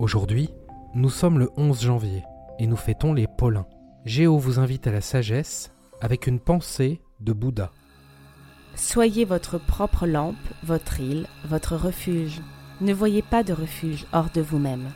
Aujourd'hui, nous sommes le 11 janvier et nous fêtons les Paulins. Géo vous invite à la sagesse avec une pensée de Bouddha. Soyez votre propre lampe, votre île, votre refuge. Ne voyez pas de refuge hors de vous-même.